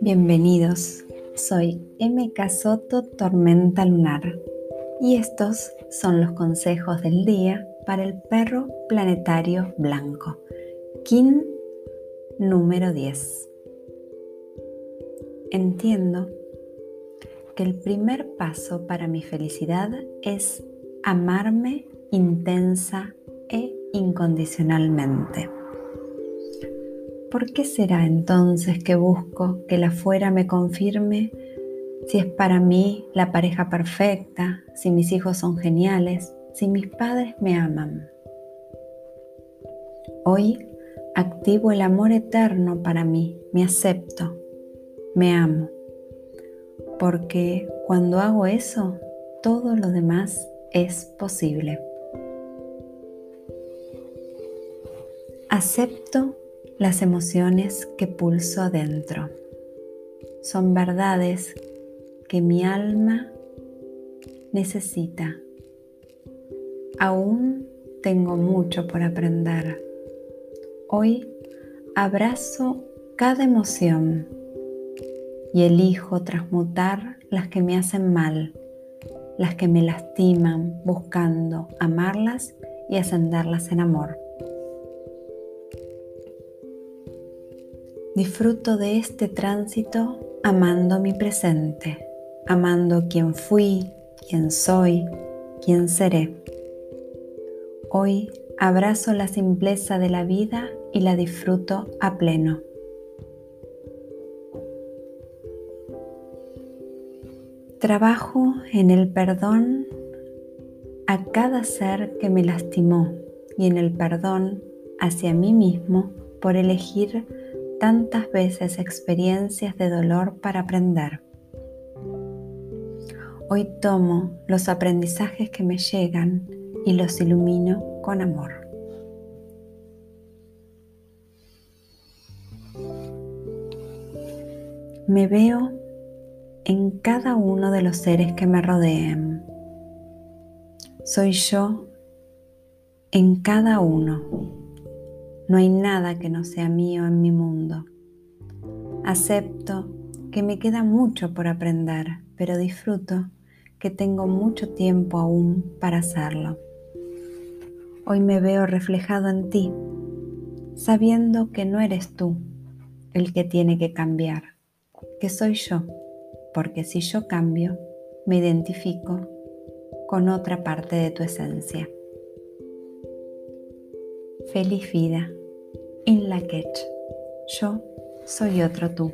Bienvenidos, soy MK Soto Tormenta Lunar. Y estos son los consejos del día para el perro planetario blanco, Kin número 10. Entiendo que el primer paso para mi felicidad es amarme intensa e incondicionalmente. ¿Por qué será entonces que busco que la fuera me confirme si es para mí la pareja perfecta, si mis hijos son geniales, si mis padres me aman? Hoy activo el amor eterno para mí, me acepto, me amo, porque cuando hago eso, todo lo demás es posible. Acepto las emociones que pulso adentro. Son verdades que mi alma necesita. Aún tengo mucho por aprender. Hoy abrazo cada emoción y elijo transmutar las que me hacen mal, las que me lastiman, buscando amarlas y ascenderlas en amor. Disfruto de este tránsito amando mi presente, amando quien fui, quien soy, quien seré. Hoy abrazo la simpleza de la vida y la disfruto a pleno. Trabajo en el perdón a cada ser que me lastimó y en el perdón hacia mí mismo por elegir tantas veces experiencias de dolor para aprender. Hoy tomo los aprendizajes que me llegan y los ilumino con amor. Me veo en cada uno de los seres que me rodeen. Soy yo en cada uno no hay nada que no sea mío en mi mundo. Acepto que me queda mucho por aprender, pero disfruto que tengo mucho tiempo aún para hacerlo. Hoy me veo reflejado en ti, sabiendo que no eres tú el que tiene que cambiar, que soy yo, porque si yo cambio, me identifico con otra parte de tu esencia. Feliz vida. In Lakesh. Yo soy otro tú.